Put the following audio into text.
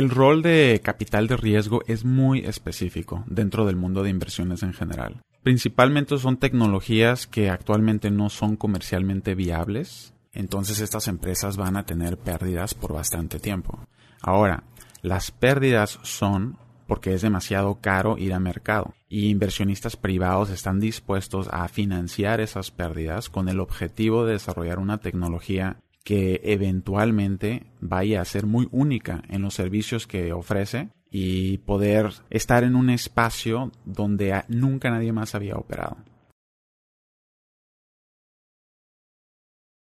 El rol de capital de riesgo es muy específico dentro del mundo de inversiones en general. Principalmente son tecnologías que actualmente no son comercialmente viables, entonces estas empresas van a tener pérdidas por bastante tiempo. Ahora, las pérdidas son porque es demasiado caro ir a mercado y inversionistas privados están dispuestos a financiar esas pérdidas con el objetivo de desarrollar una tecnología que eventualmente vaya a ser muy única en los servicios que ofrece y poder estar en un espacio donde nunca nadie más había operado.